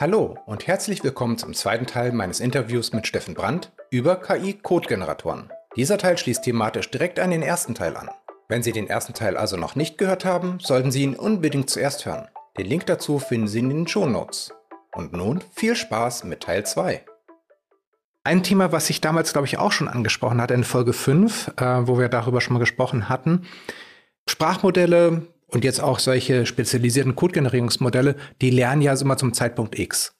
Hallo und herzlich willkommen zum zweiten Teil meines Interviews mit Steffen Brandt über KI-Codegeneratoren. Dieser Teil schließt thematisch direkt an den ersten Teil an. Wenn Sie den ersten Teil also noch nicht gehört haben, sollten Sie ihn unbedingt zuerst hören. Den Link dazu finden Sie in den Show Notes. Und nun viel Spaß mit Teil 2. Ein Thema, was ich damals, glaube ich, auch schon angesprochen hatte in Folge 5, äh, wo wir darüber schon mal gesprochen hatten. Sprachmodelle und jetzt auch solche spezialisierten Codegenerierungsmodelle, die lernen ja immer zum Zeitpunkt X.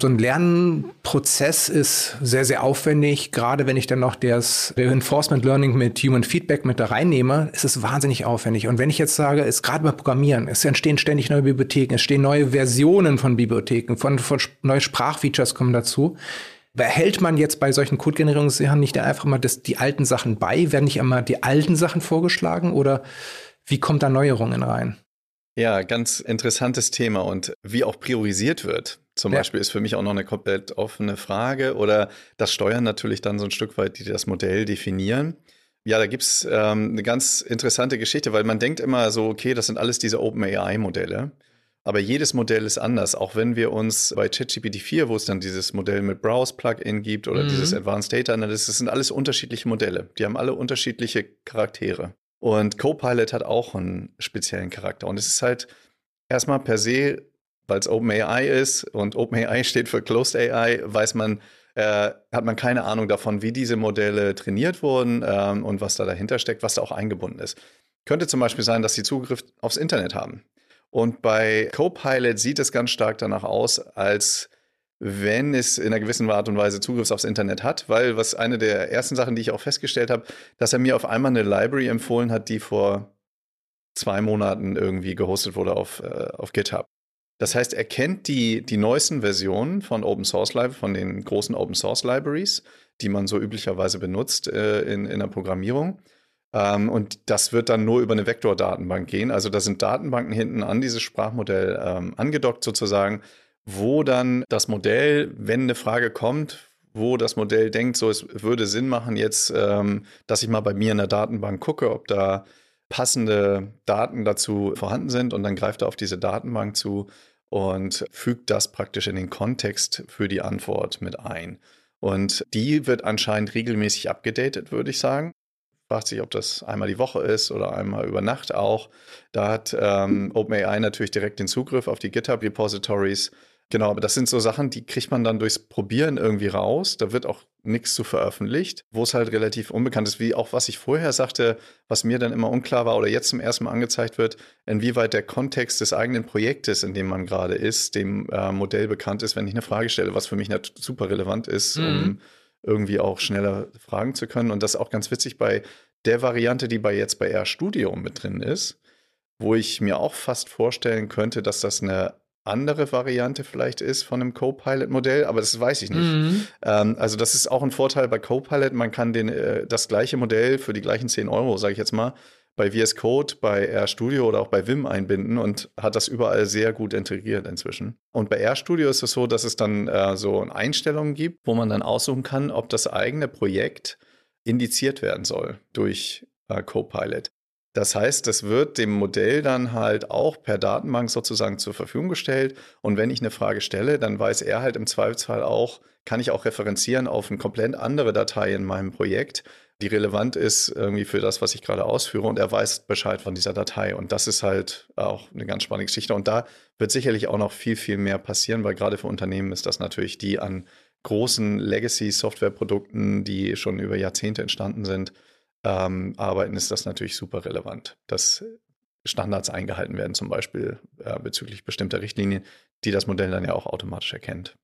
So ein Lernprozess ist sehr, sehr aufwendig. Gerade wenn ich dann noch das Reinforcement Learning mit Human Feedback mit da reinnehme, ist es wahnsinnig aufwendig. Und wenn ich jetzt sage, ist gerade beim Programmieren, es entstehen ständig neue Bibliotheken, es stehen neue Versionen von Bibliotheken, von, von neue Sprachfeatures kommen dazu. Behält man jetzt bei solchen Codegenerierungssachen nicht einfach mal das, die alten Sachen bei? Werden nicht immer die alten Sachen vorgeschlagen oder wie kommt da Neuerungen rein? Ja, ganz interessantes Thema und wie auch priorisiert wird. Zum ja. Beispiel ist für mich auch noch eine komplett offene Frage oder das Steuern natürlich dann so ein Stück weit, die das Modell definieren. Ja, da gibt's ähm, eine ganz interessante Geschichte, weil man denkt immer so, okay, das sind alles diese OpenAI-Modelle. Aber jedes Modell ist anders. Auch wenn wir uns bei ChatGPT 4, wo es dann dieses Modell mit Browse-Plugin gibt oder mhm. dieses Advanced Data Analysis, das sind alles unterschiedliche Modelle. Die haben alle unterschiedliche Charaktere. Und Copilot hat auch einen speziellen Charakter. Und es ist halt erstmal per se, weil es OpenAI ist und OpenAI steht für Closed AI, weiß man, äh, hat man keine Ahnung davon, wie diese Modelle trainiert wurden ähm, und was da dahinter steckt, was da auch eingebunden ist. Könnte zum Beispiel sein, dass sie Zugriff aufs Internet haben. Und bei Copilot sieht es ganz stark danach aus, als wenn es in einer gewissen Art und Weise Zugriff aufs Internet hat, weil was eine der ersten Sachen, die ich auch festgestellt habe, dass er mir auf einmal eine Library empfohlen hat, die vor zwei Monaten irgendwie gehostet wurde auf, äh, auf GitHub. Das heißt, er kennt die, die neuesten Versionen von Open Source Library, von den großen Open Source Libraries, die man so üblicherweise benutzt äh, in, in der Programmierung. Ähm, und das wird dann nur über eine Vektordatenbank gehen. Also da sind Datenbanken hinten an dieses Sprachmodell ähm, angedockt sozusagen wo dann das Modell, wenn eine Frage kommt, wo das Modell denkt, so es würde Sinn machen jetzt, ähm, dass ich mal bei mir in der Datenbank gucke, ob da passende Daten dazu vorhanden sind und dann greift er auf diese Datenbank zu und fügt das praktisch in den Kontext für die Antwort mit ein. Und die wird anscheinend regelmäßig abgedatet, würde ich sagen. Fragt sich, ob das einmal die Woche ist oder einmal über Nacht auch. Da hat ähm, OpenAI natürlich direkt den Zugriff auf die GitHub-Repositories Genau, aber das sind so Sachen, die kriegt man dann durchs Probieren irgendwie raus. Da wird auch nichts zu veröffentlicht, wo es halt relativ unbekannt ist, wie auch was ich vorher sagte, was mir dann immer unklar war oder jetzt zum ersten Mal angezeigt wird, inwieweit der Kontext des eigenen Projektes, in dem man gerade ist, dem äh, Modell bekannt ist, wenn ich eine Frage stelle, was für mich super relevant ist, mhm. um irgendwie auch schneller fragen zu können. Und das ist auch ganz witzig bei der Variante, die bei jetzt bei RStudio mit drin ist, wo ich mir auch fast vorstellen könnte, dass das eine andere Variante vielleicht ist von einem Copilot-Modell, aber das weiß ich nicht. Mhm. Ähm, also das ist auch ein Vorteil bei Copilot. Man kann den, äh, das gleiche Modell für die gleichen 10 Euro, sage ich jetzt mal, bei VS Code, bei RStudio oder auch bei Vim einbinden und hat das überall sehr gut integriert inzwischen. Und bei RStudio ist es so, dass es dann äh, so Einstellungen gibt, wo man dann aussuchen kann, ob das eigene Projekt indiziert werden soll durch äh, Copilot. Das heißt, das wird dem Modell dann halt auch per Datenbank sozusagen zur Verfügung gestellt. Und wenn ich eine Frage stelle, dann weiß er halt im Zweifelsfall auch, kann ich auch referenzieren auf eine komplett andere Datei in meinem Projekt, die relevant ist irgendwie für das, was ich gerade ausführe. Und er weiß Bescheid von dieser Datei. Und das ist halt auch eine ganz spannende Geschichte. Und da wird sicherlich auch noch viel, viel mehr passieren, weil gerade für Unternehmen ist das natürlich die an großen Legacy-Software-Produkten, die schon über Jahrzehnte entstanden sind, ähm, arbeiten, ist das natürlich super relevant, dass Standards eingehalten werden, zum Beispiel äh, bezüglich bestimmter Richtlinien, die das Modell dann ja auch automatisch erkennt.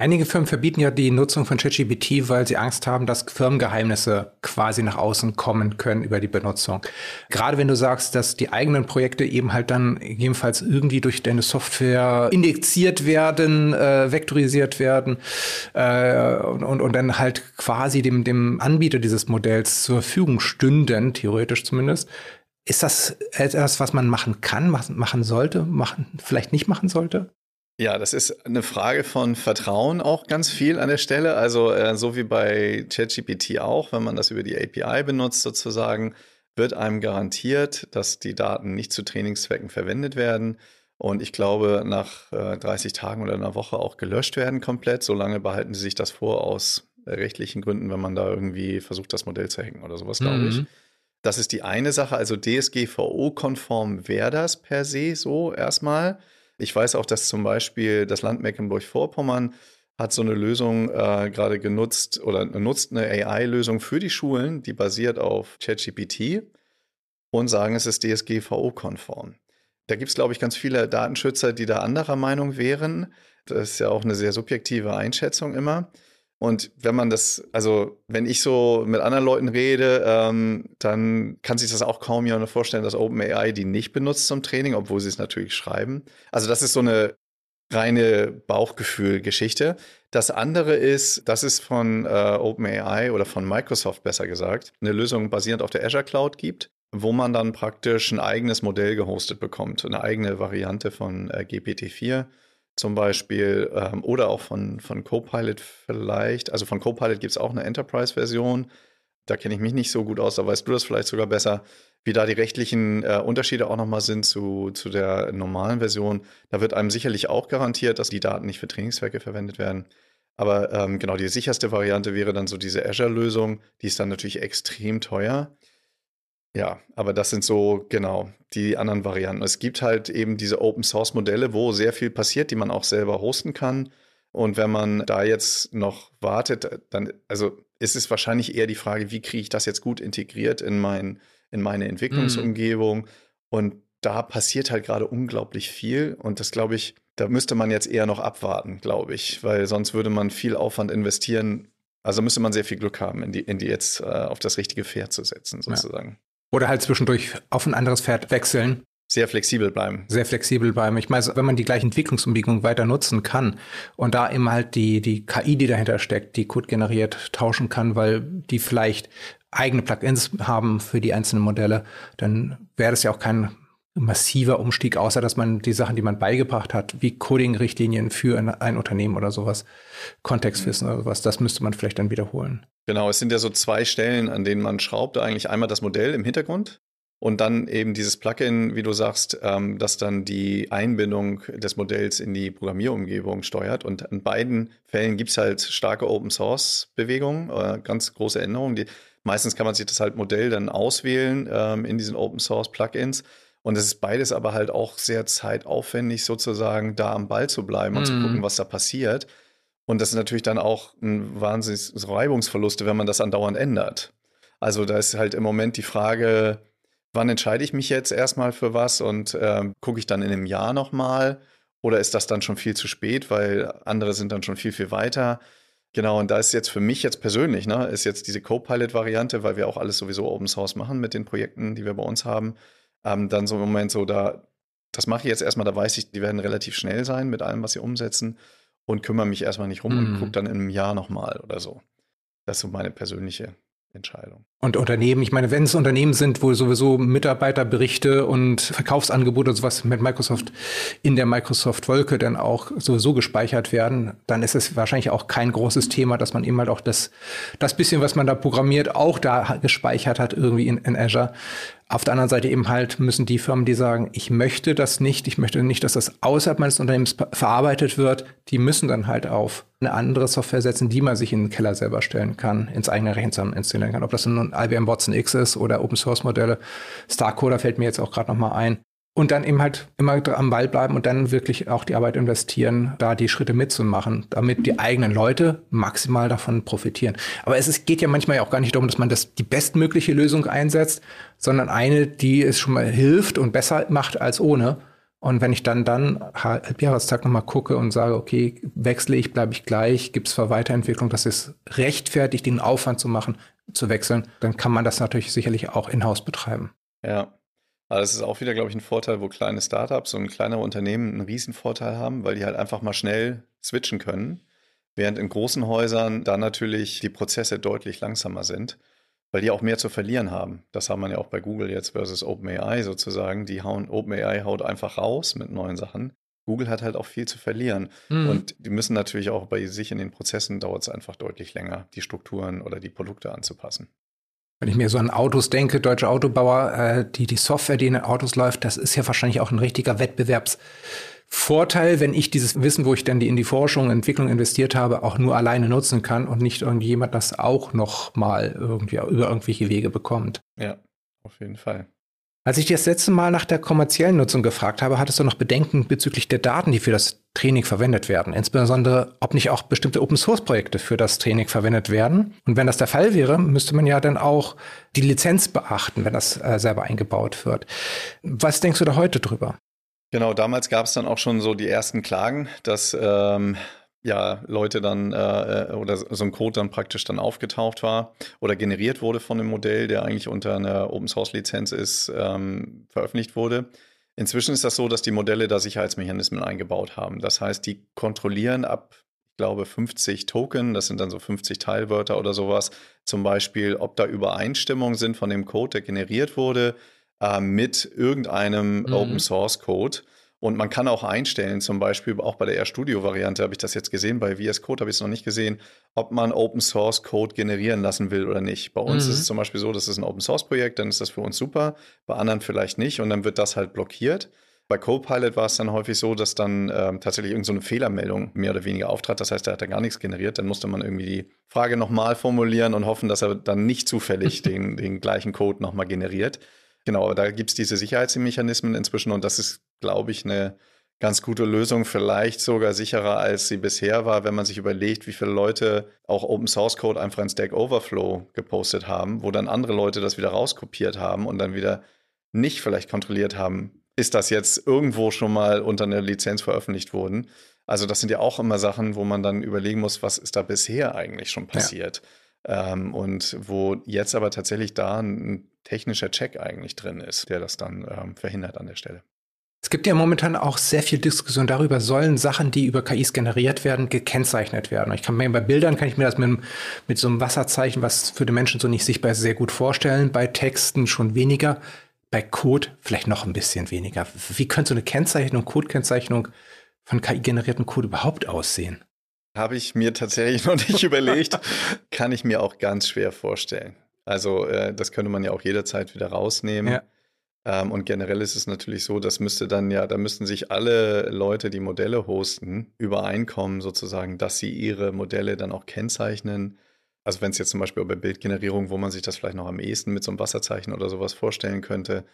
Einige Firmen verbieten ja die Nutzung von ChatGPT, weil sie Angst haben, dass Firmengeheimnisse quasi nach außen kommen können über die Benutzung. Gerade wenn du sagst, dass die eigenen Projekte eben halt dann jedenfalls irgendwie durch deine Software indexiert werden, äh, vektorisiert werden äh, und, und, dann halt quasi dem, dem Anbieter dieses Modells zur Verfügung stünden, theoretisch zumindest. Ist das etwas, was man machen kann, machen sollte, machen, vielleicht nicht machen sollte? Ja, das ist eine Frage von Vertrauen auch ganz viel an der Stelle. Also äh, so wie bei ChatGPT auch, wenn man das über die API benutzt sozusagen, wird einem garantiert, dass die Daten nicht zu Trainingszwecken verwendet werden. und ich glaube, nach äh, 30 Tagen oder einer Woche auch gelöscht werden komplett. Solange behalten sie sich das vor aus rechtlichen Gründen, wenn man da irgendwie versucht, das Modell zu hacken oder sowas, glaube mhm. ich. Das ist die eine Sache. Also DSGVO-konform wäre das per se so erstmal. Ich weiß auch, dass zum Beispiel das Land Mecklenburg-Vorpommern hat so eine Lösung äh, gerade genutzt oder nutzt eine AI-Lösung für die Schulen, die basiert auf ChatGPT und sagen, es ist DSGVO-konform. Da gibt es, glaube ich, ganz viele Datenschützer, die da anderer Meinung wären. Das ist ja auch eine sehr subjektive Einschätzung immer. Und wenn man das, also wenn ich so mit anderen Leuten rede, ähm, dann kann sich das auch kaum jemand vorstellen, dass OpenAI die nicht benutzt zum Training, obwohl sie es natürlich schreiben. Also das ist so eine reine Bauchgefühl-Geschichte. Das andere ist, das ist von äh, OpenAI oder von Microsoft besser gesagt, eine Lösung basierend auf der Azure Cloud gibt wo man dann praktisch ein eigenes Modell gehostet bekommt, eine eigene Variante von äh, GPT-4 zum Beispiel ähm, oder auch von, von Copilot vielleicht. Also von Copilot gibt es auch eine Enterprise-Version. Da kenne ich mich nicht so gut aus, da weißt du das vielleicht sogar besser, wie da die rechtlichen äh, Unterschiede auch nochmal sind zu, zu der normalen Version. Da wird einem sicherlich auch garantiert, dass die Daten nicht für Trainingszwecke verwendet werden. Aber ähm, genau, die sicherste Variante wäre dann so diese Azure-Lösung. Die ist dann natürlich extrem teuer. Ja, aber das sind so genau die anderen Varianten. Es gibt halt eben diese Open Source Modelle, wo sehr viel passiert, die man auch selber hosten kann. Und wenn man da jetzt noch wartet, dann, also ist es wahrscheinlich eher die Frage, wie kriege ich das jetzt gut integriert in, mein, in meine Entwicklungsumgebung? Mhm. Und da passiert halt gerade unglaublich viel. Und das glaube ich, da müsste man jetzt eher noch abwarten, glaube ich, weil sonst würde man viel Aufwand investieren. Also müsste man sehr viel Glück haben, in die, in die jetzt äh, auf das richtige Pferd zu setzen, sozusagen. Oder halt zwischendurch auf ein anderes Pferd wechseln. Sehr flexibel bleiben. Sehr flexibel bleiben. Ich meine, wenn man die gleiche Entwicklungsumgebung weiter nutzen kann und da eben halt die, die KI, die dahinter steckt, die Code generiert, tauschen kann, weil die vielleicht eigene Plugins haben für die einzelnen Modelle, dann wäre das ja auch kein massiver Umstieg, außer dass man die Sachen, die man beigebracht hat, wie Coding-Richtlinien für ein, ein, Unternehmen oder sowas, Kontextwissen oder sowas, das müsste man vielleicht dann wiederholen. Genau, es sind ja so zwei Stellen, an denen man schraubt. Eigentlich einmal das Modell im Hintergrund und dann eben dieses Plugin, wie du sagst, ähm, das dann die Einbindung des Modells in die Programmierumgebung steuert. Und in beiden Fällen gibt es halt starke Open-Source-Bewegungen, äh, ganz große Änderungen. Die, meistens kann man sich das halt Modell dann auswählen ähm, in diesen Open-Source-Plugins. Und es ist beides aber halt auch sehr zeitaufwendig, sozusagen da am Ball zu bleiben und mm. zu mhm. gucken, was da passiert. Und das ist natürlich dann auch ein wahnsinniges Reibungsverluste, wenn man das andauernd ändert. Also da ist halt im Moment die Frage, wann entscheide ich mich jetzt erstmal für was und äh, gucke ich dann in einem Jahr nochmal oder ist das dann schon viel zu spät, weil andere sind dann schon viel, viel weiter. Genau, und da ist jetzt für mich jetzt persönlich, ne, ist jetzt diese Copilot-Variante, weil wir auch alles sowieso Open Source machen mit den Projekten, die wir bei uns haben, ähm, dann so im Moment so, da, das mache ich jetzt erstmal, da weiß ich, die werden relativ schnell sein mit allem, was sie umsetzen und kümmere mich erstmal nicht rum mhm. und gucke dann in einem Jahr nochmal oder so. Das ist so meine persönliche Entscheidung. Und Unternehmen, ich meine, wenn es Unternehmen sind, wo sowieso Mitarbeiterberichte und Verkaufsangebote und sowas mit Microsoft in der Microsoft-Wolke dann auch sowieso gespeichert werden, dann ist es wahrscheinlich auch kein großes Thema, dass man eben halt auch das, das bisschen, was man da programmiert, auch da gespeichert hat, irgendwie in, in Azure. Auf der anderen Seite eben halt müssen die Firmen, die sagen, ich möchte das nicht, ich möchte nicht, dass das außerhalb meines Unternehmens verarbeitet wird, die müssen dann halt auf eine andere Software setzen, die man sich in den Keller selber stellen kann, ins eigene Rechenzentrum installieren kann. Ob das nun IBM Watson X ist oder Open Source Modelle. Starcoder fällt mir jetzt auch gerade noch mal ein und dann eben halt immer am Ball bleiben und dann wirklich auch die Arbeit investieren, da die Schritte mitzumachen, damit die eigenen Leute maximal davon profitieren. Aber es ist, geht ja manchmal ja auch gar nicht darum, dass man das die bestmögliche Lösung einsetzt, sondern eine, die es schon mal hilft und besser macht als ohne. Und wenn ich dann dann Halbjahrestag nochmal gucke und sage, okay, wechsle ich, bleibe ich gleich, gibt es für Weiterentwicklung, das ist rechtfertigt, den Aufwand zu machen, zu wechseln, dann kann man das natürlich sicherlich auch in-house betreiben. Ja, aber das ist auch wieder, glaube ich, ein Vorteil, wo kleine Startups und kleinere Unternehmen einen Riesenvorteil haben, weil die halt einfach mal schnell switchen können. Während in großen Häusern da natürlich die Prozesse deutlich langsamer sind, weil die auch mehr zu verlieren haben. Das haben wir ja auch bei Google jetzt versus OpenAI sozusagen. Die hauen, OpenAI haut einfach raus mit neuen Sachen. Google hat halt auch viel zu verlieren. Mhm. Und die müssen natürlich auch bei sich in den Prozessen dauert es einfach deutlich länger, die Strukturen oder die Produkte anzupassen. Wenn ich mir so an Autos denke, deutsche Autobauer, äh, die, die Software, die in den Autos läuft, das ist ja wahrscheinlich auch ein richtiger Wettbewerbsvorteil, wenn ich dieses Wissen, wo ich dann die in die Forschung, Entwicklung investiert habe, auch nur alleine nutzen kann und nicht irgendjemand das auch noch mal irgendwie über irgendwelche Wege bekommt. Ja, auf jeden Fall. Als ich dir das letzte Mal nach der kommerziellen Nutzung gefragt habe, hattest du noch Bedenken bezüglich der Daten, die für das Training verwendet werden. Insbesondere, ob nicht auch bestimmte Open-Source-Projekte für das Training verwendet werden. Und wenn das der Fall wäre, müsste man ja dann auch die Lizenz beachten, wenn das äh, selber eingebaut wird. Was denkst du da heute drüber? Genau, damals gab es dann auch schon so die ersten Klagen, dass ähm, ja, Leute dann äh, äh, oder so ein Code dann praktisch dann aufgetaucht war oder generiert wurde von einem Modell, der eigentlich unter einer Open Source Lizenz ist, ähm, veröffentlicht wurde. Inzwischen ist das so, dass die Modelle da Sicherheitsmechanismen eingebaut haben. Das heißt, die kontrollieren ab, ich glaube, 50 Token, das sind dann so 50 Teilwörter oder sowas, zum Beispiel, ob da Übereinstimmungen sind von dem Code, der generiert wurde, äh, mit irgendeinem mhm. Open Source Code. Und man kann auch einstellen, zum Beispiel auch bei der RStudio-Variante habe ich das jetzt gesehen, bei VS Code habe ich es noch nicht gesehen, ob man Open Source Code generieren lassen will oder nicht. Bei uns mhm. ist es zum Beispiel so, das ist ein Open Source Projekt, dann ist das für uns super, bei anderen vielleicht nicht und dann wird das halt blockiert. Bei Copilot war es dann häufig so, dass dann ähm, tatsächlich irgendeine so Fehlermeldung mehr oder weniger auftrat. Das heißt, er hat da gar nichts generiert. Dann musste man irgendwie die Frage nochmal formulieren und hoffen, dass er dann nicht zufällig den, den gleichen Code nochmal generiert. Genau, da gibt es diese Sicherheitsmechanismen inzwischen und das ist, glaube ich, eine ganz gute Lösung, vielleicht sogar sicherer, als sie bisher war, wenn man sich überlegt, wie viele Leute auch Open Source Code einfach in Stack Overflow gepostet haben, wo dann andere Leute das wieder rauskopiert haben und dann wieder nicht vielleicht kontrolliert haben, ist das jetzt irgendwo schon mal unter einer Lizenz veröffentlicht worden. Also das sind ja auch immer Sachen, wo man dann überlegen muss, was ist da bisher eigentlich schon passiert. Ja. Ähm, und wo jetzt aber tatsächlich da ein technischer Check eigentlich drin ist, der das dann ähm, verhindert an der Stelle. Es gibt ja momentan auch sehr viel Diskussion darüber, sollen Sachen, die über KIs generiert werden, gekennzeichnet werden. Ich kann mir bei Bildern kann ich mir das mit, mit so einem Wasserzeichen, was für den Menschen so nicht sichtbar ist, sehr gut vorstellen. Bei Texten schon weniger. Bei Code vielleicht noch ein bisschen weniger. Wie könnte so eine Kennzeichnung, Codekennzeichnung von KI-generierten Code überhaupt aussehen? Habe ich mir tatsächlich noch nicht überlegt. Kann ich mir auch ganz schwer vorstellen. Also äh, das könnte man ja auch jederzeit wieder rausnehmen. Ja. Ähm, und generell ist es natürlich so, das müsste dann ja, da müssten sich alle Leute, die Modelle hosten, übereinkommen sozusagen, dass sie ihre Modelle dann auch kennzeichnen. Also wenn es jetzt zum Beispiel bei Bildgenerierung, wo man sich das vielleicht noch am ehesten mit so einem Wasserzeichen oder sowas vorstellen könnte,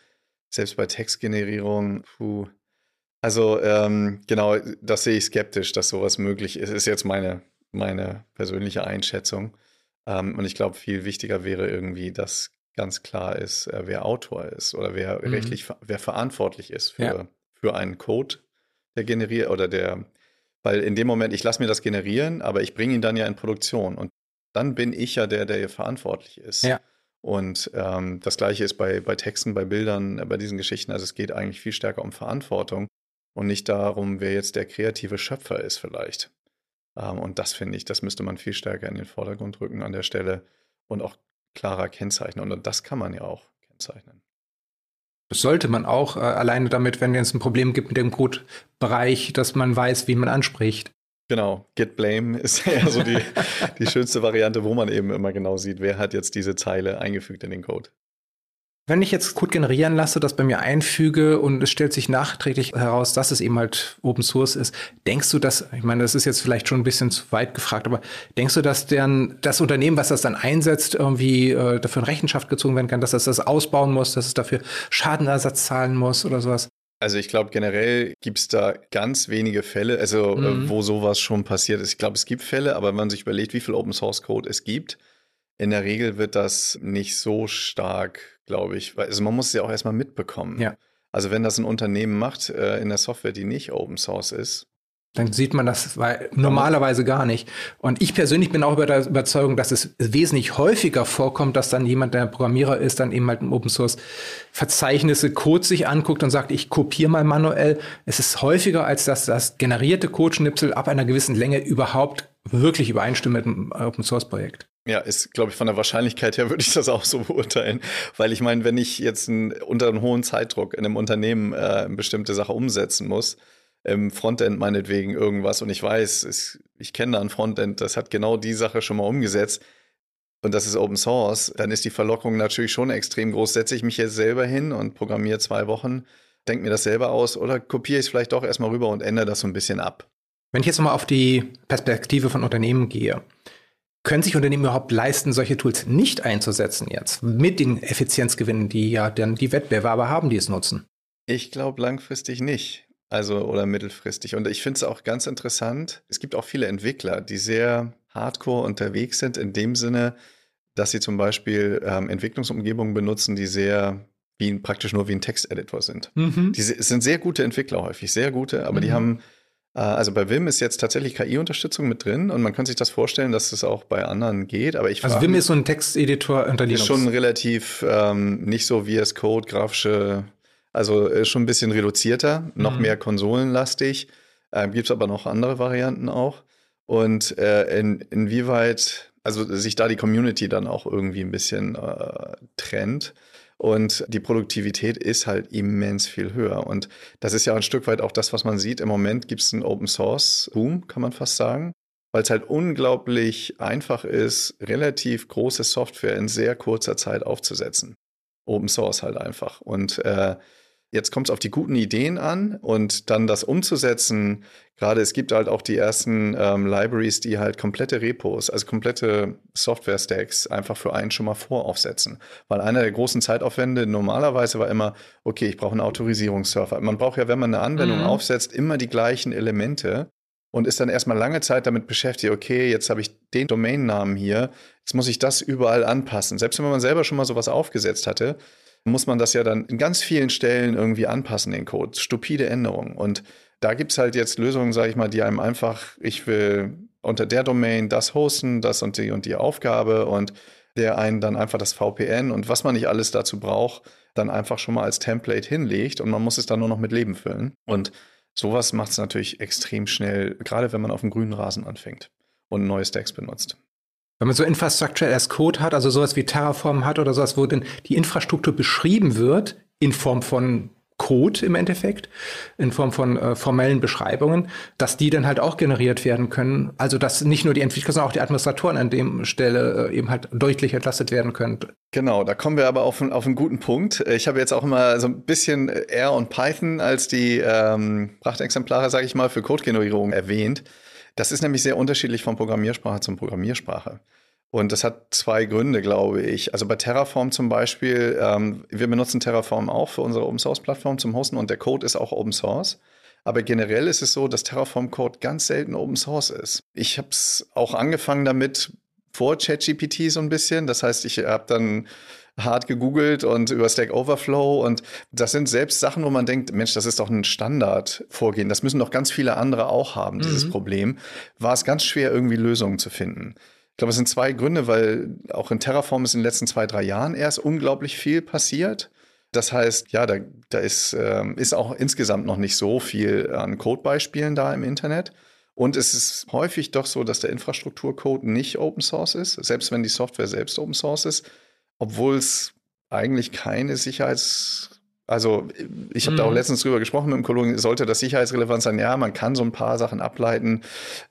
selbst bei Textgenerierung, puh, also ähm, genau, das sehe ich skeptisch, dass sowas möglich ist. Ist jetzt meine, meine persönliche Einschätzung. Ähm, und ich glaube, viel wichtiger wäre irgendwie, dass ganz klar ist, äh, wer Autor ist oder wer mhm. rechtlich, wer verantwortlich ist für, ja. für einen Code, der generiert oder der, weil in dem Moment, ich lasse mir das generieren, aber ich bringe ihn dann ja in Produktion und dann bin ich ja der, der hier verantwortlich ist. Ja. Und ähm, das gleiche ist bei, bei Texten, bei Bildern, bei diesen Geschichten. Also es geht eigentlich viel stärker um Verantwortung und nicht darum, wer jetzt der kreative Schöpfer ist vielleicht. Ähm, und das finde ich, das müsste man viel stärker in den Vordergrund rücken an der Stelle und auch klarer kennzeichnen. Und das kann man ja auch kennzeichnen. Das sollte man auch, äh, alleine damit, wenn es ein Problem gibt mit dem Codebereich, dass man weiß, wie man anspricht. Genau, Git Blame ist ja so die, die schönste Variante, wo man eben immer genau sieht, wer hat jetzt diese Zeile eingefügt in den Code. Wenn ich jetzt Code generieren lasse, das bei mir einfüge und es stellt sich nachträglich heraus, dass es eben halt Open Source ist, denkst du, dass, ich meine, das ist jetzt vielleicht schon ein bisschen zu weit gefragt, aber denkst du, dass deren, das Unternehmen, was das dann einsetzt, irgendwie äh, dafür in Rechenschaft gezogen werden kann, dass es das ausbauen muss, dass es dafür Schadenersatz zahlen muss oder sowas? Also ich glaube, generell gibt es da ganz wenige Fälle, also äh, mhm. äh, wo sowas schon passiert ist. Ich glaube, es gibt Fälle, aber wenn man sich überlegt, wie viel Open Source Code es gibt, in der Regel wird das nicht so stark, glaube ich. Also man muss es ja auch erstmal mitbekommen. Ja. Also wenn das ein Unternehmen macht äh, in der Software, die nicht Open Source ist, dann sieht man das normalerweise gar nicht. Und ich persönlich bin auch über der Überzeugung, dass es wesentlich häufiger vorkommt, dass dann jemand, der Programmierer ist, dann eben halt im Open Source Verzeichnisse Code sich anguckt und sagt, ich kopiere mal manuell. Es ist häufiger, als dass das generierte Codeschnipsel ab einer gewissen Länge überhaupt wirklich übereinstimmt mit dem Open Source Projekt. Ja, ist, glaube ich, von der Wahrscheinlichkeit her würde ich das auch so beurteilen. Weil ich meine, wenn ich jetzt ein, unter einem hohen Zeitdruck in einem Unternehmen äh, eine bestimmte Sache umsetzen muss, im Frontend meinetwegen irgendwas und ich weiß, es, ich kenne da ein Frontend, das hat genau die Sache schon mal umgesetzt, und das ist Open Source, dann ist die Verlockung natürlich schon extrem groß. Setze ich mich jetzt selber hin und programmiere zwei Wochen, denke mir das selber aus oder kopiere ich es vielleicht doch erstmal rüber und ändere das so ein bisschen ab. Wenn ich jetzt mal auf die Perspektive von Unternehmen gehe, können sich Unternehmen überhaupt leisten, solche Tools nicht einzusetzen jetzt mit den Effizienzgewinnen, die ja dann die Wettbewerber haben, die es nutzen? Ich glaube langfristig nicht. Also oder mittelfristig. Und ich finde es auch ganz interessant. Es gibt auch viele Entwickler, die sehr hardcore unterwegs sind, in dem Sinne, dass sie zum Beispiel ähm, Entwicklungsumgebungen benutzen, die sehr wie praktisch nur wie ein Texteditor sind. Mhm. Die sind sehr gute Entwickler häufig, sehr gute, aber mhm. die haben also bei Vim ist jetzt tatsächlich KI-Unterstützung mit drin und man kann sich das vorstellen, dass es auch bei anderen geht. Aber ich also Vim ist so ein Texteditor unter Linux. Ist schon relativ ähm, nicht so VS Code, grafische, also schon ein bisschen reduzierter, noch mhm. mehr konsolenlastig. Äh, Gibt es aber noch andere Varianten auch. Und äh, in, inwieweit, also sich da die Community dann auch irgendwie ein bisschen äh, trennt. Und die Produktivität ist halt immens viel höher. Und das ist ja ein Stück weit auch das, was man sieht. Im Moment gibt es einen Open Source Boom, kann man fast sagen, weil es halt unglaublich einfach ist, relativ große Software in sehr kurzer Zeit aufzusetzen. Open Source halt einfach. Und äh, Jetzt kommt es auf die guten Ideen an und dann das umzusetzen. Gerade es gibt halt auch die ersten ähm, Libraries, die halt komplette Repos, also komplette Software-Stacks einfach für einen schon mal voraufsetzen. Weil einer der großen Zeitaufwände normalerweise war immer, okay, ich brauche einen Autorisierungsserver. Man braucht ja, wenn man eine Anwendung mhm. aufsetzt, immer die gleichen Elemente und ist dann erstmal lange Zeit damit beschäftigt, okay, jetzt habe ich den Domainnamen hier, jetzt muss ich das überall anpassen. Selbst wenn man selber schon mal sowas aufgesetzt hatte, muss man das ja dann in ganz vielen Stellen irgendwie anpassen, den Code. Stupide Änderungen. Und da gibt es halt jetzt Lösungen, sage ich mal, die einem einfach, ich will unter der Domain das hosten, das und die und die Aufgabe und der einen dann einfach das VPN und was man nicht alles dazu braucht, dann einfach schon mal als Template hinlegt und man muss es dann nur noch mit Leben füllen. Und sowas macht es natürlich extrem schnell, gerade wenn man auf dem grünen Rasen anfängt und neue Stacks benutzt. Wenn man so Infrastructure as Code hat, also sowas wie Terraform hat oder sowas, wo dann die Infrastruktur beschrieben wird in Form von Code im Endeffekt, in Form von äh, formellen Beschreibungen, dass die dann halt auch generiert werden können. Also dass nicht nur die Entwickler, sondern auch die Administratoren an dem Stelle äh, eben halt deutlich entlastet werden können. Genau, da kommen wir aber auf, auf einen guten Punkt. Ich habe jetzt auch immer so ein bisschen R und Python als die ähm, Prachtexemplare, sage ich mal, für Codegenerierung erwähnt. Das ist nämlich sehr unterschiedlich von Programmiersprache zum Programmiersprache. Und das hat zwei Gründe, glaube ich. Also bei Terraform zum Beispiel, ähm, wir benutzen Terraform auch für unsere Open Source Plattform zum Hosten und der Code ist auch Open Source. Aber generell ist es so, dass Terraform Code ganz selten Open Source ist. Ich habe es auch angefangen damit vor ChatGPT so ein bisschen. Das heißt, ich habe dann hart gegoogelt und über Stack Overflow und das sind selbst Sachen, wo man denkt, Mensch, das ist doch ein Standardvorgehen. Das müssen doch ganz viele andere auch haben, dieses mhm. Problem. War es ganz schwer, irgendwie Lösungen zu finden. Ich glaube, es sind zwei Gründe, weil auch in Terraform ist in den letzten zwei, drei Jahren erst unglaublich viel passiert. Das heißt, ja, da, da ist, ähm, ist auch insgesamt noch nicht so viel an Codebeispielen da im Internet. Und es ist häufig doch so, dass der Infrastrukturcode nicht Open Source ist, selbst wenn die Software selbst Open Source ist obwohl es eigentlich keine Sicherheits- also ich habe mhm. da auch mhm. letztens drüber gesprochen mit dem Kollegen, sollte das sicherheitsrelevant sein? Ja, man kann so ein paar Sachen ableiten,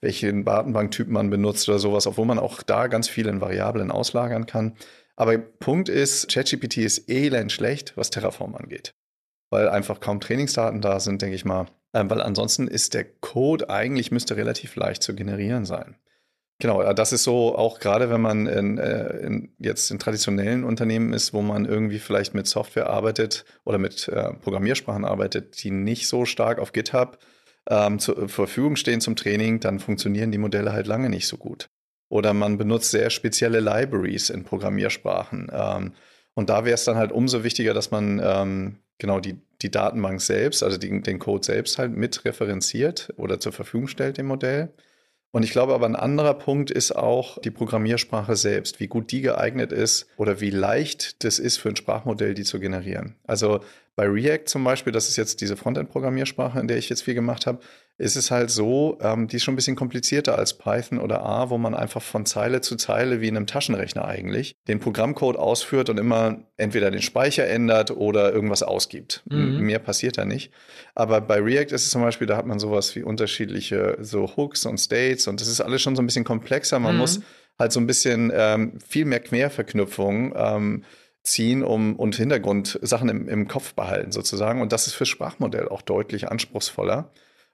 welchen Datenbanktyp man benutzt oder sowas, obwohl man auch da ganz viele in Variablen auslagern kann. Aber Punkt ist, ChatGPT ist elend schlecht, was Terraform angeht. Weil einfach kaum Trainingsdaten da sind, denke ich mal. Ähm, weil ansonsten ist der Code eigentlich müsste relativ leicht zu generieren sein. Genau, das ist so, auch gerade wenn man in, äh, in, jetzt in traditionellen Unternehmen ist, wo man irgendwie vielleicht mit Software arbeitet oder mit äh, Programmiersprachen arbeitet, die nicht so stark auf GitHub ähm, zur Verfügung stehen zum Training, dann funktionieren die Modelle halt lange nicht so gut. Oder man benutzt sehr spezielle Libraries in Programmiersprachen. Ähm, und da wäre es dann halt umso wichtiger, dass man ähm, genau die, die Datenbank selbst, also die, den Code selbst halt mit referenziert oder zur Verfügung stellt dem Modell. Und ich glaube aber ein anderer Punkt ist auch die Programmiersprache selbst, wie gut die geeignet ist oder wie leicht das ist für ein Sprachmodell, die zu generieren. Also bei React zum Beispiel, das ist jetzt diese Frontend-Programmiersprache, in der ich jetzt viel gemacht habe, ist es halt so, ähm, die ist schon ein bisschen komplizierter als Python oder A, wo man einfach von Zeile zu Zeile wie in einem Taschenrechner eigentlich den Programmcode ausführt und immer entweder den Speicher ändert oder irgendwas ausgibt. Mhm. Mehr passiert da nicht. Aber bei React ist es zum Beispiel, da hat man sowas wie unterschiedliche so Hooks und States und das ist alles schon so ein bisschen komplexer. Man mhm. muss halt so ein bisschen ähm, viel mehr Querverknüpfungen ähm, ziehen um, und Hintergrundsachen im, im Kopf behalten sozusagen. Und das ist für Sprachmodell auch deutlich anspruchsvoller.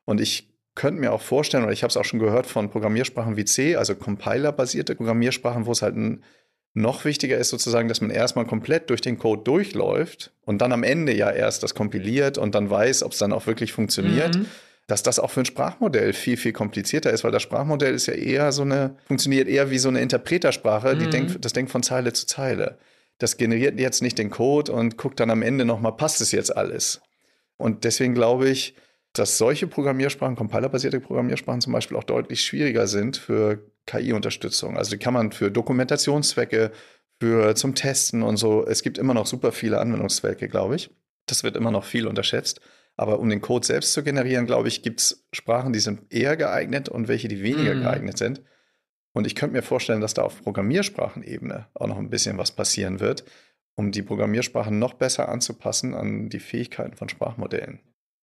Und ich könnte mir auch vorstellen, oder ich habe es auch schon gehört von Programmiersprachen wie C, also Compiler-basierte Programmiersprachen, wo es halt ein, noch wichtiger ist sozusagen, dass man erstmal komplett durch den Code durchläuft und dann am Ende ja erst das kompiliert und dann weiß, ob es dann auch wirklich funktioniert. Mhm dass das auch für ein Sprachmodell viel, viel komplizierter ist, weil das Sprachmodell ist ja eher so eine, funktioniert eher wie so eine Interpretersprache, die mhm. denkt, das denkt von Zeile zu Zeile. Das generiert jetzt nicht den Code und guckt dann am Ende nochmal, passt es jetzt alles? Und deswegen glaube ich, dass solche Programmiersprachen, compilerbasierte Programmiersprachen zum Beispiel auch deutlich schwieriger sind für KI-Unterstützung. Also die kann man für Dokumentationszwecke, für zum Testen und so. Es gibt immer noch super viele Anwendungszwecke, glaube ich. Das wird immer noch viel unterschätzt. Aber um den Code selbst zu generieren, glaube ich, gibt es Sprachen, die sind eher geeignet und welche, die weniger mhm. geeignet sind. Und ich könnte mir vorstellen, dass da auf Programmiersprachenebene auch noch ein bisschen was passieren wird, um die Programmiersprachen noch besser anzupassen an die Fähigkeiten von Sprachmodellen.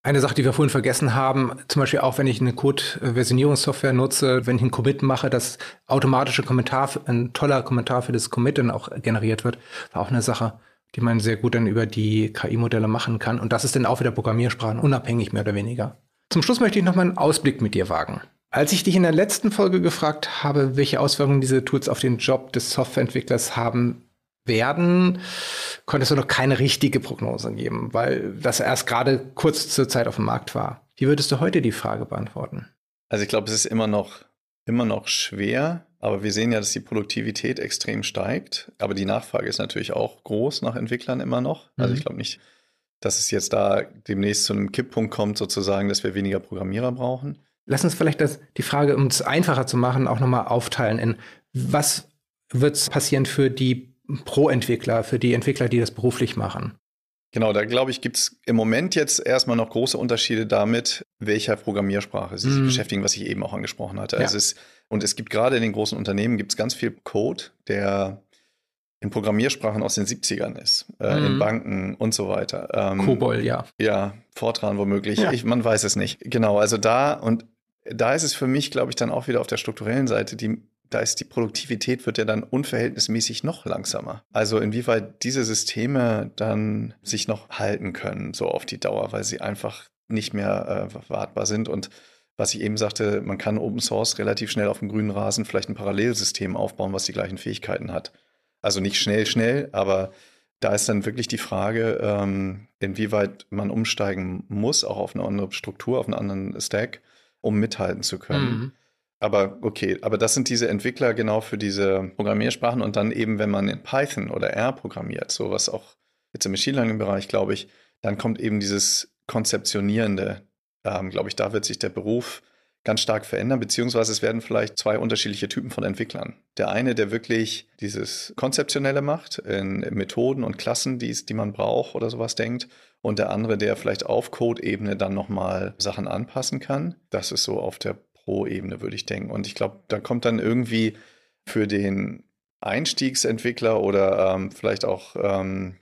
Eine Sache, die wir vorhin vergessen haben, zum Beispiel auch, wenn ich eine Code-Versionierungssoftware nutze, wenn ich einen Commit mache, dass automatische Kommentar, ein toller Kommentar für das Commit dann auch generiert wird, war auch eine Sache, die man sehr gut dann über die KI-Modelle machen kann. Und das ist dann auch wieder Programmiersprachen unabhängig mehr oder weniger. Zum Schluss möchte ich noch mal einen Ausblick mit dir wagen. Als ich dich in der letzten Folge gefragt habe, welche Auswirkungen diese Tools auf den Job des Softwareentwicklers haben werden, konntest du noch keine richtige Prognose geben, weil das erst gerade kurz zur Zeit auf dem Markt war. Wie würdest du heute die Frage beantworten? Also ich glaube, es ist immer noch, immer noch schwer, aber wir sehen ja, dass die Produktivität extrem steigt. Aber die Nachfrage ist natürlich auch groß nach Entwicklern immer noch. Also mhm. ich glaube nicht, dass es jetzt da demnächst zu einem Kipppunkt kommt, sozusagen, dass wir weniger Programmierer brauchen. Lass uns vielleicht das, die Frage, um es einfacher zu machen, auch nochmal aufteilen in was wird passieren für die Pro-Entwickler, für die Entwickler, die das beruflich machen? Genau, da glaube ich, gibt es im Moment jetzt erstmal noch große Unterschiede damit, welcher Programmiersprache sie sich mm. beschäftigen, was ich eben auch angesprochen hatte. Ja. Also es ist und es gibt gerade in den großen Unternehmen gibt es ganz viel Code, der in Programmiersprachen aus den 70ern ist, äh, mhm. in Banken und so weiter. Ähm, Kobol, ja. Ja, Fortran womöglich. Ja. Ich, man weiß es nicht. Genau, also da und da ist es für mich, glaube ich, dann auch wieder auf der strukturellen Seite, die, da ist die Produktivität wird ja dann unverhältnismäßig noch langsamer. Also inwieweit diese Systeme dann sich noch halten können, so auf die Dauer, weil sie einfach nicht mehr äh, wartbar sind und was ich eben sagte, man kann Open Source relativ schnell auf dem grünen Rasen vielleicht ein Parallelsystem aufbauen, was die gleichen Fähigkeiten hat. Also nicht schnell, schnell, aber da ist dann wirklich die Frage, ähm, inwieweit man umsteigen muss, auch auf eine andere Struktur, auf einen anderen Stack, um mithalten zu können. Mhm. Aber okay, aber das sind diese Entwickler genau für diese Programmiersprachen und dann eben, wenn man in Python oder R programmiert, so was auch jetzt im Machine Learning Bereich, glaube ich, dann kommt eben dieses Konzeptionierende ähm, glaube ich, da wird sich der Beruf ganz stark verändern, beziehungsweise es werden vielleicht zwei unterschiedliche Typen von Entwicklern. Der eine, der wirklich dieses Konzeptionelle macht, in, Methoden und Klassen, die, die man braucht oder sowas denkt, und der andere, der vielleicht auf Code-Ebene dann nochmal Sachen anpassen kann. Das ist so auf der Pro-Ebene, würde ich denken. Und ich glaube, da kommt dann irgendwie für den Einstiegsentwickler oder ähm, vielleicht auch ähm,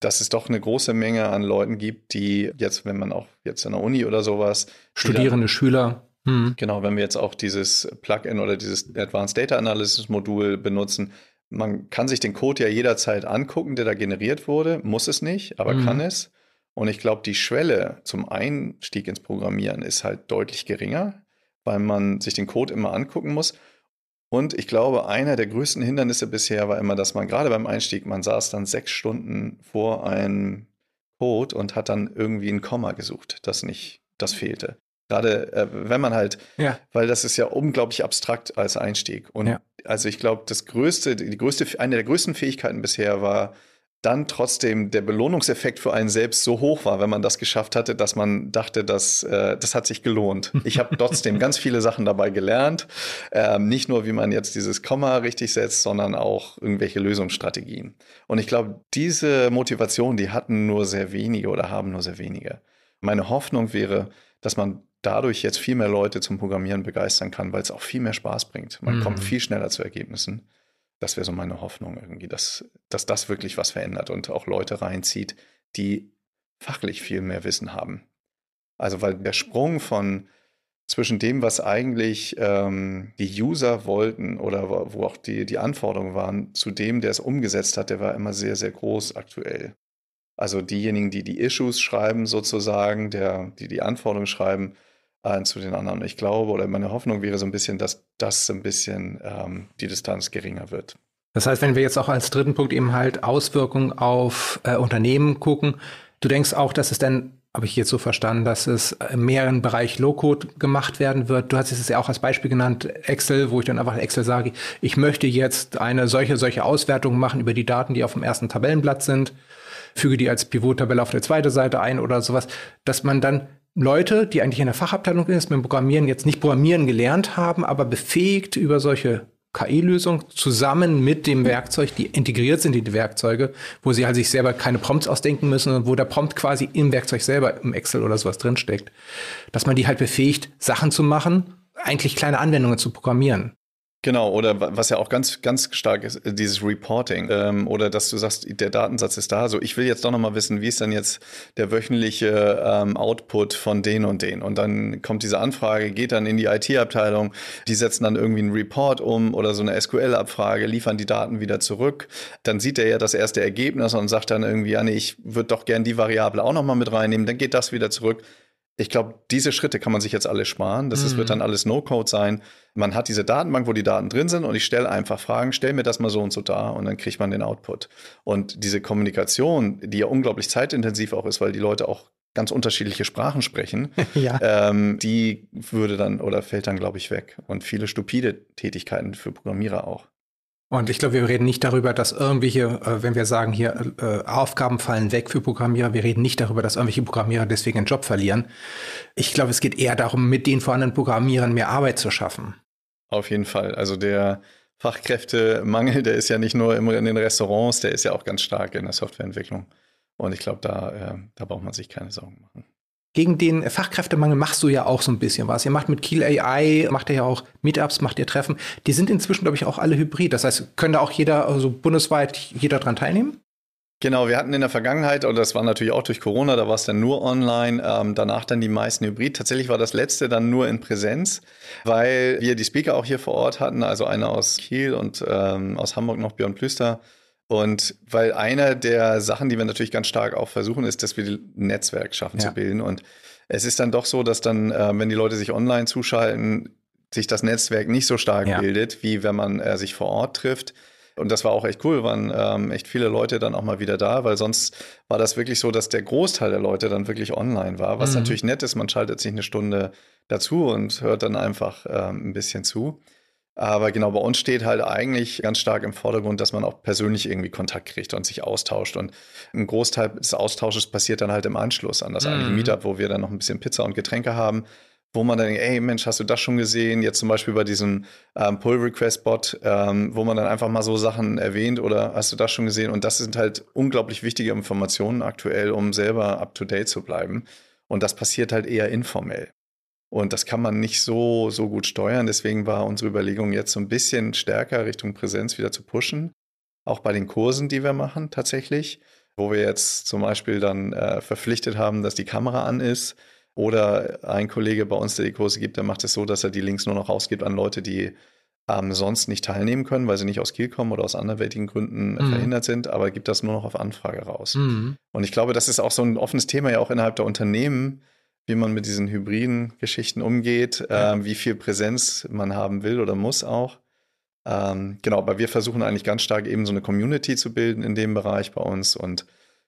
dass es doch eine große Menge an Leuten gibt, die jetzt, wenn man auch jetzt an der Uni oder sowas. Studierende dann, Schüler. Hm. Genau, wenn wir jetzt auch dieses Plugin oder dieses Advanced Data Analysis Modul benutzen, man kann sich den Code ja jederzeit angucken, der da generiert wurde, muss es nicht, aber hm. kann es. Und ich glaube, die Schwelle zum Einstieg ins Programmieren ist halt deutlich geringer, weil man sich den Code immer angucken muss. Und ich glaube, einer der größten Hindernisse bisher war immer, dass man gerade beim Einstieg, man saß dann sechs Stunden vor einem Code und hat dann irgendwie ein Komma gesucht, das nicht, das fehlte. Gerade äh, wenn man halt, ja. weil das ist ja unglaublich abstrakt als Einstieg. Und ja. also ich glaube, das größte, die größte, eine der größten Fähigkeiten bisher war, dann trotzdem der Belohnungseffekt für einen selbst so hoch war, wenn man das geschafft hatte, dass man dachte, dass äh, das hat sich gelohnt. Ich habe trotzdem ganz viele Sachen dabei gelernt. Ähm, nicht nur, wie man jetzt dieses Komma richtig setzt, sondern auch irgendwelche Lösungsstrategien. Und ich glaube, diese Motivation, die hatten nur sehr wenige oder haben nur sehr wenige. Meine Hoffnung wäre, dass man dadurch jetzt viel mehr Leute zum Programmieren begeistern kann, weil es auch viel mehr Spaß bringt. Man mhm. kommt viel schneller zu Ergebnissen. Das wäre so meine Hoffnung irgendwie, dass, dass das wirklich was verändert und auch Leute reinzieht, die fachlich viel mehr Wissen haben. Also weil der Sprung von zwischen dem, was eigentlich ähm, die User wollten oder wo, auch die, die Anforderungen waren, zu dem, der es umgesetzt hat, der war immer sehr, sehr groß aktuell. Also diejenigen, die die Issues schreiben sozusagen, der, die die Anforderungen schreiben, äh, zu den anderen. Ich glaube oder meine Hoffnung wäre so ein bisschen, dass das ein bisschen ähm, die Distanz geringer wird. Das heißt, wenn wir jetzt auch als dritten Punkt eben halt Auswirkungen auf äh, Unternehmen gucken, du denkst auch, dass es dann habe ich jetzt so verstanden, dass es im Bereich Low-Code gemacht werden wird. Du hast es ja auch als Beispiel genannt, Excel, wo ich dann einfach Excel sage, ich möchte jetzt eine solche, solche Auswertung machen über die Daten, die auf dem ersten Tabellenblatt sind, füge die als Pivot-Tabelle auf der zweiten Seite ein oder sowas, dass man dann Leute, die eigentlich in der Fachabteilung ist, mit Programmieren jetzt nicht Programmieren gelernt haben, aber befähigt über solche KI-Lösung zusammen mit dem Werkzeug, die integriert sind in die Werkzeuge, wo sie halt sich selber keine Prompts ausdenken müssen und wo der Prompt quasi im Werkzeug selber im Excel oder sowas drinsteckt, dass man die halt befähigt, Sachen zu machen, eigentlich kleine Anwendungen zu programmieren. Genau, oder was ja auch ganz, ganz stark ist, äh, dieses Reporting. Ähm, oder dass du sagst, der Datensatz ist da. So, ich will jetzt doch nochmal wissen, wie ist denn jetzt der wöchentliche ähm, Output von den und den? Und dann kommt diese Anfrage, geht dann in die IT-Abteilung, die setzen dann irgendwie einen Report um oder so eine SQL-Abfrage, liefern die Daten wieder zurück. Dann sieht er ja das erste Ergebnis und sagt dann irgendwie, ja, nee, ich würde doch gern die Variable auch nochmal mit reinnehmen, dann geht das wieder zurück. Ich glaube, diese Schritte kann man sich jetzt alle sparen. Das mhm. wird dann alles No-Code sein. Man hat diese Datenbank, wo die Daten drin sind und ich stelle einfach Fragen, stell mir das mal so und so dar und dann kriegt man den Output. Und diese Kommunikation, die ja unglaublich zeitintensiv auch ist, weil die Leute auch ganz unterschiedliche Sprachen sprechen, ja. ähm, die würde dann oder fällt dann, glaube ich, weg. Und viele stupide Tätigkeiten für Programmierer auch. Und ich glaube, wir reden nicht darüber, dass irgendwelche, äh, wenn wir sagen hier, äh, Aufgaben fallen weg für Programmierer, wir reden nicht darüber, dass irgendwelche Programmierer deswegen einen Job verlieren. Ich glaube, es geht eher darum, mit den vorhandenen Programmierern mehr Arbeit zu schaffen. Auf jeden Fall. Also der Fachkräftemangel, der ist ja nicht nur in den Restaurants, der ist ja auch ganz stark in der Softwareentwicklung. Und ich glaube, da, äh, da braucht man sich keine Sorgen machen gegen den Fachkräftemangel machst du ja auch so ein bisschen was. Ihr macht mit Kiel AI, macht ihr ja auch Meetups, macht ihr Treffen. Die sind inzwischen, glaube ich, auch alle hybrid. Das heißt, können da auch jeder, also bundesweit jeder dran teilnehmen? Genau, wir hatten in der Vergangenheit, und das war natürlich auch durch Corona, da war es dann nur online, ähm, danach dann die meisten Hybrid. Tatsächlich war das letzte dann nur in Präsenz, weil wir die Speaker auch hier vor Ort hatten, also einer aus Kiel und ähm, aus Hamburg noch Björn Plüster. Und weil einer der Sachen, die wir natürlich ganz stark auch versuchen, ist, dass wir ein Netzwerk schaffen ja. zu bilden. Und es ist dann doch so, dass dann, äh, wenn die Leute sich online zuschalten, sich das Netzwerk nicht so stark ja. bildet, wie wenn man äh, sich vor Ort trifft. Und das war auch echt cool, waren ähm, echt viele Leute dann auch mal wieder da, weil sonst war das wirklich so, dass der Großteil der Leute dann wirklich online war, was mhm. natürlich nett ist, man schaltet sich eine Stunde dazu und hört dann einfach ähm, ein bisschen zu. Aber genau, bei uns steht halt eigentlich ganz stark im Vordergrund, dass man auch persönlich irgendwie Kontakt kriegt und sich austauscht. Und ein Großteil des Austausches passiert dann halt im Anschluss an das mhm. eigentliche Meetup, wo wir dann noch ein bisschen Pizza und Getränke haben, wo man dann denkt, ey Mensch, hast du das schon gesehen? Jetzt zum Beispiel bei diesem ähm, Pull-Request-Bot, ähm, wo man dann einfach mal so Sachen erwähnt oder hast du das schon gesehen? Und das sind halt unglaublich wichtige Informationen aktuell, um selber up-to-date zu bleiben. Und das passiert halt eher informell. Und das kann man nicht so, so gut steuern. Deswegen war unsere Überlegung jetzt so ein bisschen stärker Richtung Präsenz wieder zu pushen. Auch bei den Kursen, die wir machen, tatsächlich. Wo wir jetzt zum Beispiel dann äh, verpflichtet haben, dass die Kamera an ist. Oder ein Kollege bei uns, der die Kurse gibt, der macht es so, dass er die Links nur noch rausgibt an Leute, die ähm, sonst nicht teilnehmen können, weil sie nicht aus Kiel kommen oder aus anderweitigen Gründen mhm. verhindert sind, aber gibt das nur noch auf Anfrage raus. Mhm. Und ich glaube, das ist auch so ein offenes Thema ja auch innerhalb der Unternehmen, wie man mit diesen hybriden Geschichten umgeht, ja. ähm, wie viel Präsenz man haben will oder muss auch. Ähm, genau, aber wir versuchen eigentlich ganz stark eben so eine Community zu bilden in dem Bereich bei uns und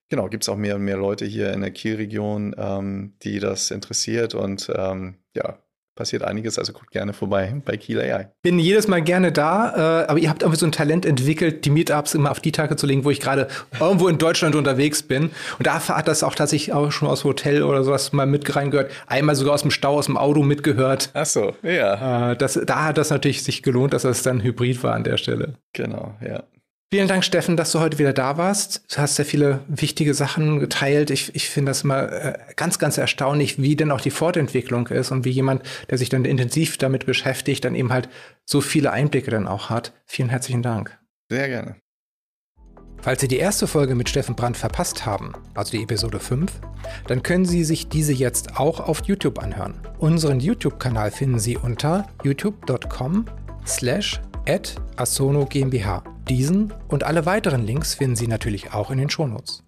genau, gibt es auch mehr und mehr Leute hier in der Kielregion, ähm, die das interessiert und ähm, ja, passiert einiges, also guckt gerne vorbei bei Kiel AI. Bin jedes Mal gerne da, äh, aber ihr habt irgendwie so ein Talent entwickelt, die Meetups immer auf die Tage zu legen, wo ich gerade irgendwo in Deutschland unterwegs bin. Und da hat das auch tatsächlich auch schon aus Hotel oder sowas mal mit reingehört. Einmal sogar aus dem Stau, aus dem Auto mitgehört. Ach so, ja. Äh, das, da hat das natürlich sich gelohnt, dass das dann hybrid war an der Stelle. Genau, ja. Vielen Dank, Steffen, dass du heute wieder da warst. Du hast sehr viele wichtige Sachen geteilt. Ich, ich finde das mal äh, ganz, ganz erstaunlich, wie denn auch die Fortentwicklung ist und wie jemand, der sich dann intensiv damit beschäftigt, dann eben halt so viele Einblicke dann auch hat. Vielen herzlichen Dank. Sehr gerne. Falls Sie die erste Folge mit Steffen Brandt verpasst haben, also die Episode 5, dann können Sie sich diese jetzt auch auf YouTube anhören. Unseren YouTube-Kanal finden Sie unter youtube.com slash at asono GmbH. Diesen und alle weiteren Links finden Sie natürlich auch in den Shownotes.